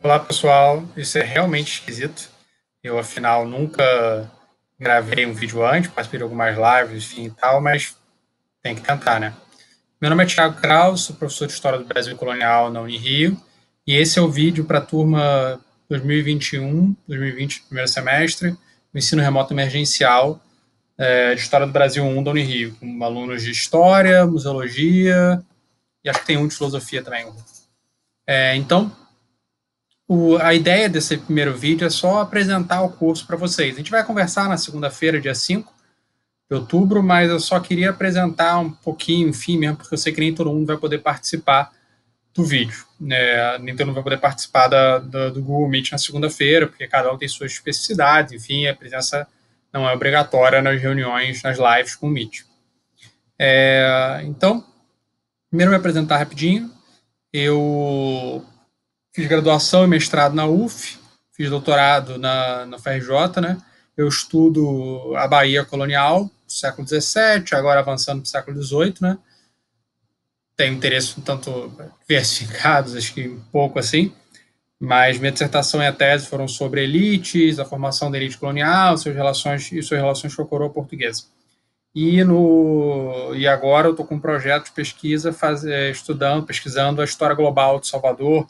Olá, pessoal. Isso é realmente esquisito. Eu, afinal, nunca gravei um vídeo antes, participei de algumas lives, enfim e tal, mas tem que tentar, né? Meu nome é Thiago Kraus, sou professor de História do Brasil Colonial na Unirio, e esse é o vídeo para a turma 2021, 2020, primeiro semestre, do ensino remoto emergencial é, de História do Brasil 1 da Unirio, com alunos de História, Museologia, e acho que tem um de Filosofia também. É, então, o, a ideia desse primeiro vídeo é só apresentar o curso para vocês. A gente vai conversar na segunda-feira, dia 5 de outubro, mas eu só queria apresentar um pouquinho, enfim, mesmo, porque eu sei que nem todo mundo vai poder participar do vídeo. Né? Nem todo mundo vai poder participar da, da, do Google Meet na segunda-feira, porque cada um tem suas especificidades, enfim, a presença não é obrigatória nas reuniões, nas lives com o Meet. É, então, primeiro me apresentar rapidinho. Eu fiz graduação e mestrado na UF, fiz doutorado na, na FRJ, né? Eu estudo a Bahia colonial, século XVII, agora avançando para o século XVIII, né? Tenho interesse um tanto diversificados, acho que um pouco assim, mas minha dissertação e a tese foram sobre elites, a formação da elite colonial, suas relações e suas relações com a coroa portuguesa. E, no, e agora eu estou com um projeto de pesquisa faz, é, estudando, pesquisando a história global de Salvador,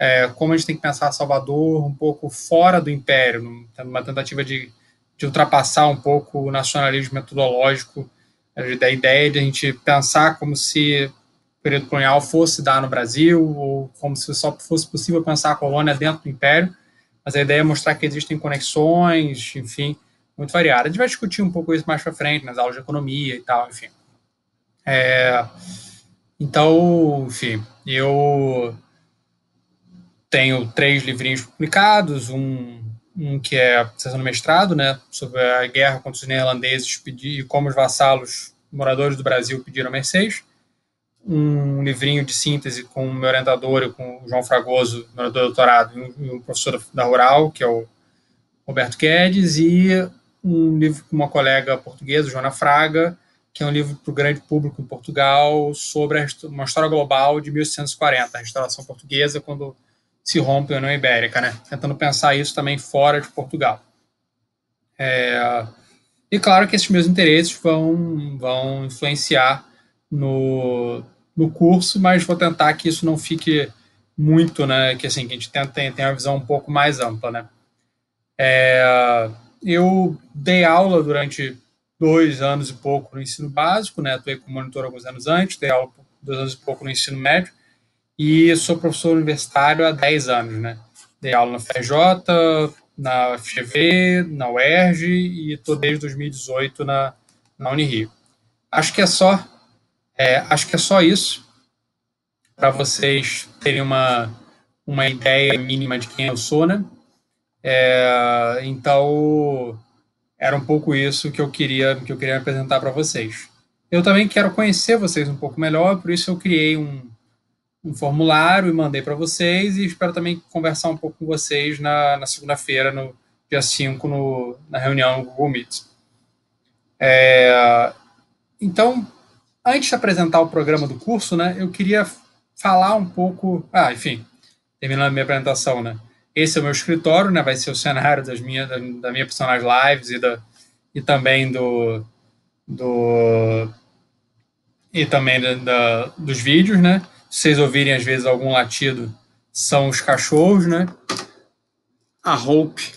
é, como a gente tem que pensar Salvador um pouco fora do Império, numa tentativa de, de ultrapassar um pouco o nacionalismo metodológico, é, da ideia de a gente pensar como se o período colonial fosse dar no Brasil, ou como se só fosse possível pensar a colônia dentro do Império, mas a ideia é mostrar que existem conexões, enfim, muito variadas. A gente vai discutir um pouco isso mais para frente, nas aulas de economia e tal, enfim. É, então, enfim, eu tenho três livrinhos publicados, um, um que é a sessão do mestrado, né, sobre a guerra contra os neerlandeses e como os vassalos moradores do Brasil pediram mercês, um livrinho de síntese com o meu orientador, com o João Fragoso, meu doutorado, e um professor da Rural, que é o Roberto Guedes, e um livro com uma colega portuguesa, Joana Fraga, que é um livro para o grande público em Portugal sobre uma história global de 1840, a restauração portuguesa, quando se rompe a União Ibérica, né? Tentando pensar isso também fora de Portugal. É, e claro que esses meus interesses vão, vão influenciar no, no curso, mas vou tentar que isso não fique muito, né? Que assim, que a gente tenta, tem, uma visão um pouco mais ampla, né? É, eu dei aula durante dois anos e pouco no ensino básico, né? Atuei como monitor alguns anos antes, dei aula dois anos e pouco no ensino médio e sou professor universitário há 10 anos, né? Dei aula na FJ, na FGV, na UERJ e estou desde 2018 na, na Unirio. Acho que é só, é, acho que é só isso para vocês terem uma, uma ideia mínima de quem eu sou, né? É, então era um pouco isso que eu queria que eu queria apresentar para vocês. Eu também quero conhecer vocês um pouco melhor, por isso eu criei um, um formulário e mandei para vocês e espero também conversar um pouco com vocês na, na segunda-feira, no dia 5, no, na reunião no Google Meet. É, então, antes de apresentar o programa do curso, né, eu queria falar um pouco. Ah, enfim, terminando a minha apresentação, né? Esse é o meu escritório, né? Vai ser o cenário das minhas, da, da minha personagem lives e, da, e também do, do e também da, da, dos vídeos, né? Vocês ouvirem às vezes algum latido, são os cachorros, né? A Hope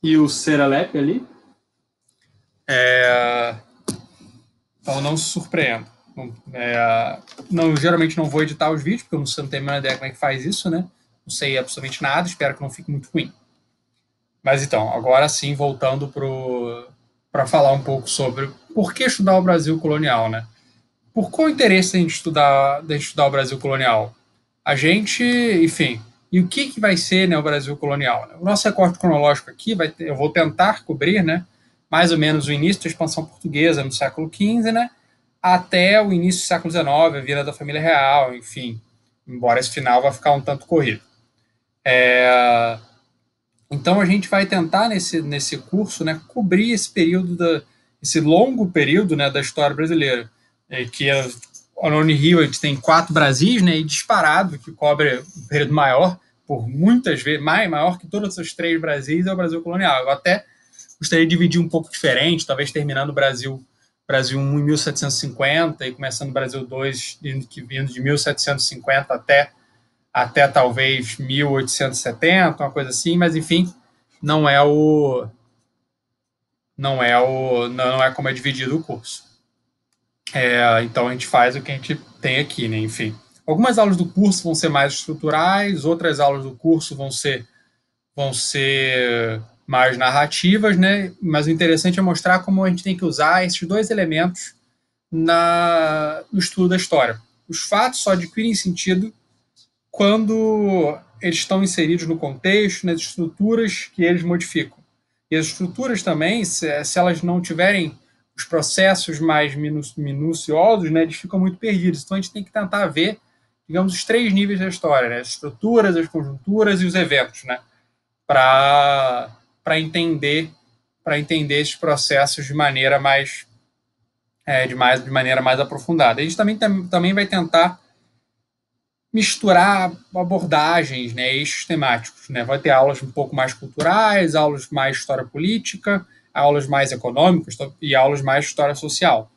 e o Seralep ali. É... Então não se surpreenda. É... Não, geralmente não vou editar os vídeos, porque eu não, sei, não tenho a menor ideia como é que faz isso, né? Não sei absolutamente nada, espero que não fique muito ruim. Mas então, agora sim, voltando para falar um pouco sobre por que estudar o Brasil colonial, né? Por qual interesse a gente estudar, de estudar o Brasil colonial? A gente, enfim, e o que, que vai ser né, o Brasil colonial? O nosso recorte cronológico aqui, vai ter, eu vou tentar cobrir, né, mais ou menos o início da expansão portuguesa no século XV, né, até o início do século XIX, a vida da família real, enfim, embora esse final vá ficar um tanto corrido. É, então a gente vai tentar nesse, nesse curso, né, cobrir esse período da, esse longo período, né, da história brasileira é, que é, a gente tem quatro Brasis, né, e disparado, que cobre um período maior, por muitas vezes, mais, maior que todos os três Brasis, é o Brasil colonial. Eu até gostaria de dividir um pouco diferente, talvez terminando o Brasil Brasil 1 em 1750 e começando o Brasil 2 vindo de 1750 até até talvez 1870, uma coisa assim, mas enfim, não é o não é o não é como é dividido o curso. É, então a gente faz o que a gente tem aqui, né? Enfim, algumas aulas do curso vão ser mais estruturais, outras aulas do curso vão ser vão ser mais narrativas, né? Mas o interessante é mostrar como a gente tem que usar esses dois elementos na, no estudo da história. Os fatos só adquirem sentido quando eles estão inseridos no contexto, nas estruturas que eles modificam. E as estruturas também, se, se elas não tiverem os processos mais minuciosos, né, eles ficam muito perdidos. Então a gente tem que tentar ver, digamos, os três níveis da história, né, as estruturas, as conjunturas e os eventos, né, para para entender para entender esses processos de maneira mais é, de mais de maneira mais aprofundada. A gente também também vai tentar misturar abordagens, né, eixos temáticos. Né? Vai ter aulas um pouco mais culturais, aulas mais história política, aulas mais econômicas e aulas mais história social.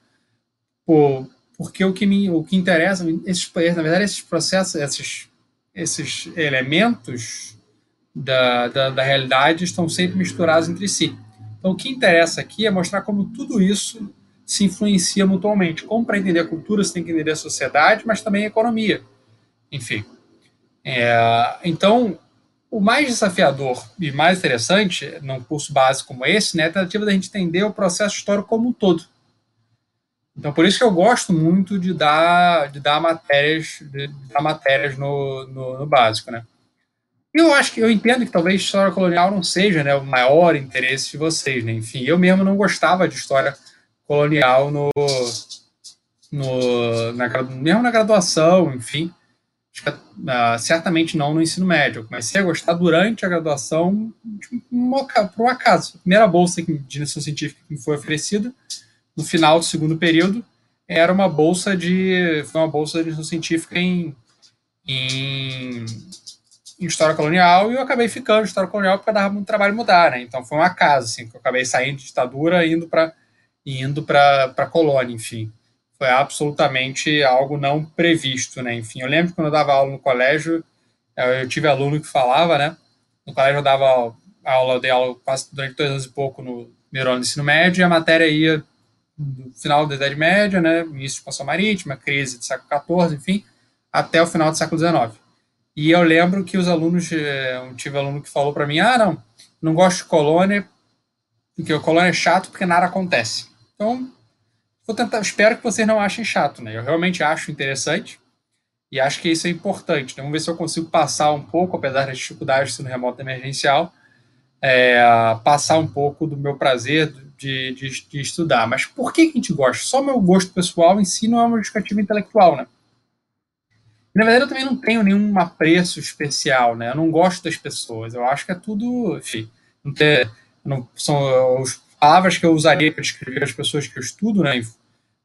Por, porque o que me o que interessa, esses, na verdade, esses processos, esses, esses elementos da, da, da realidade estão sempre misturados entre si. Então, o que interessa aqui é mostrar como tudo isso se influencia mutuamente. Como para entender a cultura, você tem que entender a sociedade, mas também a economia enfim. É, então, o mais desafiador e mais interessante num curso básico como esse né, é a tentativa da gente entender o processo histórico como um todo. Então, por isso que eu gosto muito de dar, de dar matérias, de dar matérias no, no, no básico, né? Eu acho que eu entendo que talvez história colonial não seja né, o maior interesse de vocês, né? Enfim, eu mesmo não gostava de história colonial no, no na, mesmo na graduação, enfim. Uh, certamente não no ensino médio. Eu comecei a gostar durante a graduação, por um acaso. A primeira bolsa de iniciação científica que me foi oferecida, no final do segundo período, era uma bolsa de. Foi uma bolsa de iniciação científica em, em, em História Colonial, e eu acabei ficando em História Colonial porque dava muito trabalho mudar, né? Então foi um acaso, assim, que eu acabei saindo de ditadura indo para indo para colônia, enfim foi absolutamente algo não previsto, né? Enfim, eu lembro quando eu dava aula no colégio, eu tive aluno que falava, né? No colégio eu dava aula, eu dei aula durante dois anos e pouco no primeiro ano do ensino médio, e a matéria ia do final da Idade Média, né? Início de expansão marítima, crise do século XIV, enfim, até o final do século XIX. E eu lembro que os alunos, eh, eu tive aluno que falou para mim, ah, não, não gosto de colônia, porque a colônia é chato porque nada acontece. Então, Vou tentar, espero que vocês não achem chato, né? Eu realmente acho interessante e acho que isso é importante. Então, vamos ver se eu consigo passar um pouco, apesar das dificuldades no remoto emergencial, é, passar um pouco do meu prazer de, de, de, estudar. Mas por que a gente gosta? Só meu gosto pessoal em si não é uma justificativa intelectual, né? Na verdade, eu também não tenho nenhum apreço especial, né? Eu não gosto das pessoas. Eu acho que é tudo, enfim, não ter, não, são as palavras que eu usaria para descrever as pessoas que eu estudo, né?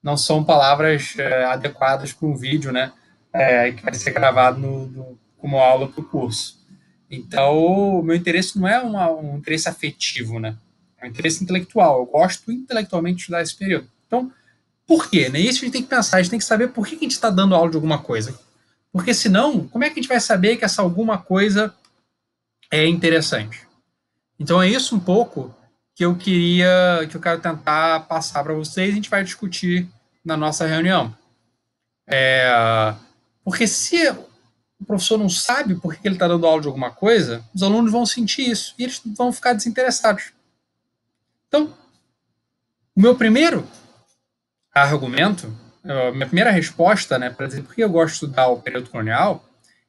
Não são palavras é, adequadas para um vídeo, né? É, que vai ser gravado no, no, como aula para o curso. Então, o meu interesse não é uma, um interesse afetivo, né? É um interesse intelectual. Eu gosto intelectualmente de estudar esse período. Então, por quê? Né? Isso a gente tem que pensar, a gente tem que saber por que a gente está dando aula de alguma coisa. Porque senão, como é que a gente vai saber que essa alguma coisa é interessante? Então é isso um pouco que eu queria, que eu quero tentar passar para vocês. A gente vai discutir na nossa reunião. É, porque se o professor não sabe por que ele está dando aula de alguma coisa, os alunos vão sentir isso e eles vão ficar desinteressados. Então, o meu primeiro argumento, a minha primeira resposta, né, para dizer por que eu gosto de estudar o período colonial,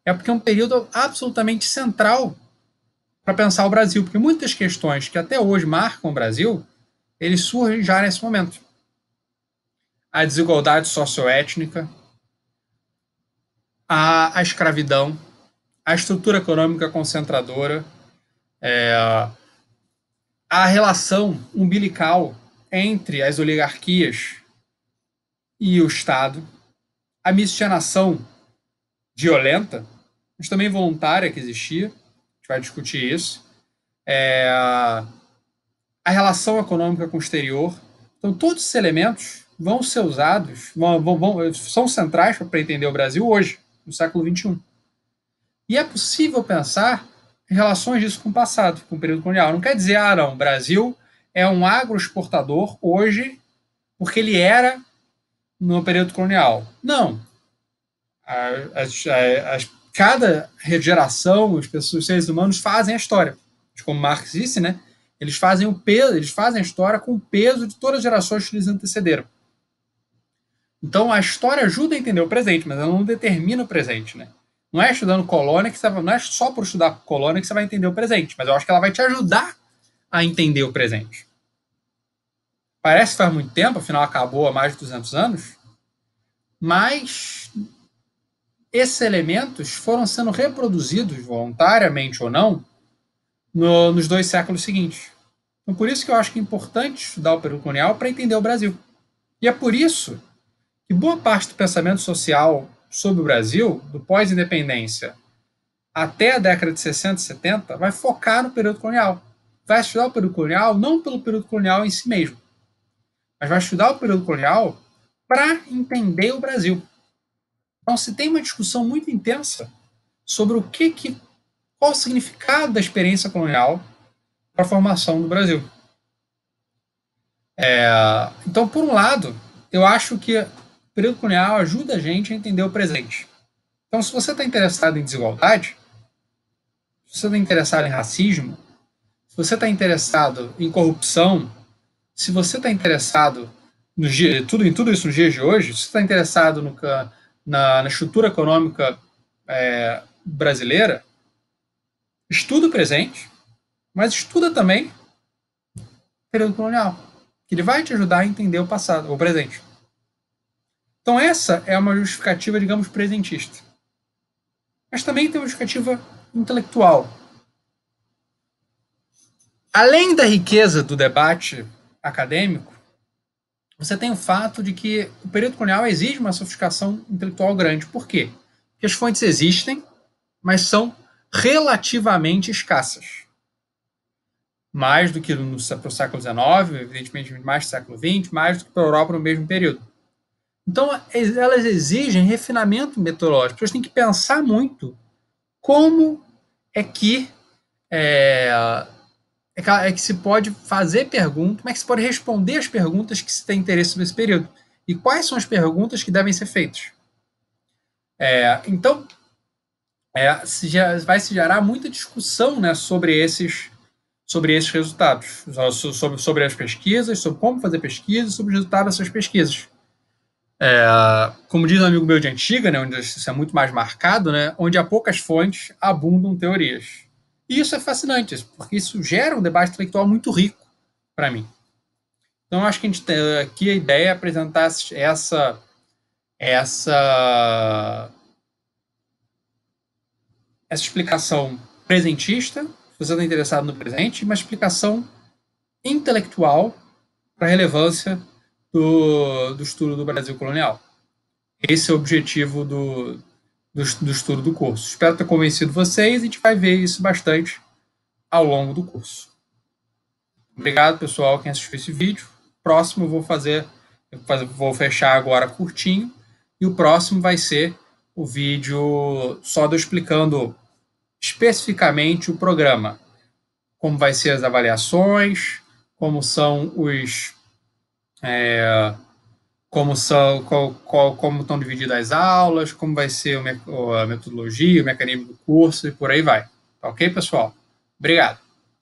é porque é um período absolutamente central para pensar o Brasil, porque muitas questões que até hoje marcam o Brasil, eles surgem já nesse momento a desigualdade socioétnica, a, a escravidão, a estrutura econômica concentradora, é, a relação umbilical entre as oligarquias e o Estado, a miscigenação violenta mas também voluntária que existia. A gente vai discutir isso. É, a relação econômica com o exterior. Então, todos esses elementos vão ser usados, vão, vão, são centrais para entender o Brasil hoje, no século XXI. E é possível pensar em relações disso com o passado, com o período colonial. Não quer dizer, ah, não, o Brasil é um agroexportador hoje porque ele era no período colonial. Não. As, as, cada geração, os seres humanos fazem a história. Como Marx disse, né? Eles fazem o peso, eles fazem a história com o peso de todas as gerações que lhes antecederam. Então a história ajuda a entender o presente, mas ela não determina o presente, né? Não é estudando colônia que você vai, não é só por estudar colônia que você vai entender o presente, mas eu acho que ela vai te ajudar a entender o presente. Parece que faz muito tempo, afinal acabou há mais de 200 anos, mas esses elementos foram sendo reproduzidos voluntariamente ou não no, nos dois séculos seguintes. Então, por isso que eu acho que é importante estudar o período colonial para entender o Brasil. E é por isso que boa parte do pensamento social sobre o Brasil, do pós-independência até a década de 60 e 70, vai focar no período colonial. Vai estudar o período colonial não pelo período colonial em si mesmo, mas vai estudar o período colonial para entender o Brasil. Então, se tem uma discussão muito intensa sobre o que, que qual o significado da experiência colonial para a formação do Brasil. É, então, por um lado, eu acho que período colonial ajuda a gente a entender o presente. Então, se você está interessado em desigualdade, se você está interessado em racismo, se você está interessado em corrupção, se você está interessado no tudo, em tudo isso nos dias de hoje, se você está interessado no, na, na, estrutura econômica é, brasileira, estuda o presente, mas estuda também o período colonial, que ele vai te ajudar a entender o passado, o presente. Então, essa é uma justificativa, digamos, presentista. Mas também tem uma justificativa intelectual. Além da riqueza do debate acadêmico, você tem o fato de que o período colonial exige uma sofisticação intelectual grande. Por quê? Porque as fontes existem, mas são relativamente escassas. Mais do que no, para o século XIX, evidentemente mais do século XX, mais do que para a Europa no mesmo período. Então, elas exigem refinamento metodológico. As pessoas têm que pensar muito como é que, é, é, que, é se pode fazer perguntas, como é que se pode responder as perguntas que se tem interesse nesse período. E quais são as perguntas que devem ser feitas. É, então, é, se, vai se gerar muita discussão né, sobre, esses, sobre esses resultados, sobre, sobre as pesquisas, sobre como fazer pesquisa, sobre os resultados dessas pesquisas. É, como diz um amigo meu de antiga, né, onde isso é muito mais marcado, né, onde há poucas fontes abundam teorias. E isso é fascinante, porque isso gera um debate intelectual muito rico para mim. Então, acho que a gente tem, aqui a ideia é apresentar essa essa essa explicação presentista, se você está interessado no presente, uma explicação intelectual para a relevância do, do estudo do Brasil colonial. Esse é o objetivo do, do, do estudo do curso. Espero ter convencido vocês e a gente vai ver isso bastante ao longo do curso. Obrigado, pessoal, quem assistiu esse vídeo. Próximo eu vou fazer, vou fechar agora curtinho, e o próximo vai ser o vídeo só do explicando especificamente o programa, como vai ser as avaliações, como são os é, como são, qual, qual, como estão divididas as aulas, como vai ser a metodologia, o mecanismo do curso e por aí vai. Tá ok, pessoal? Obrigado.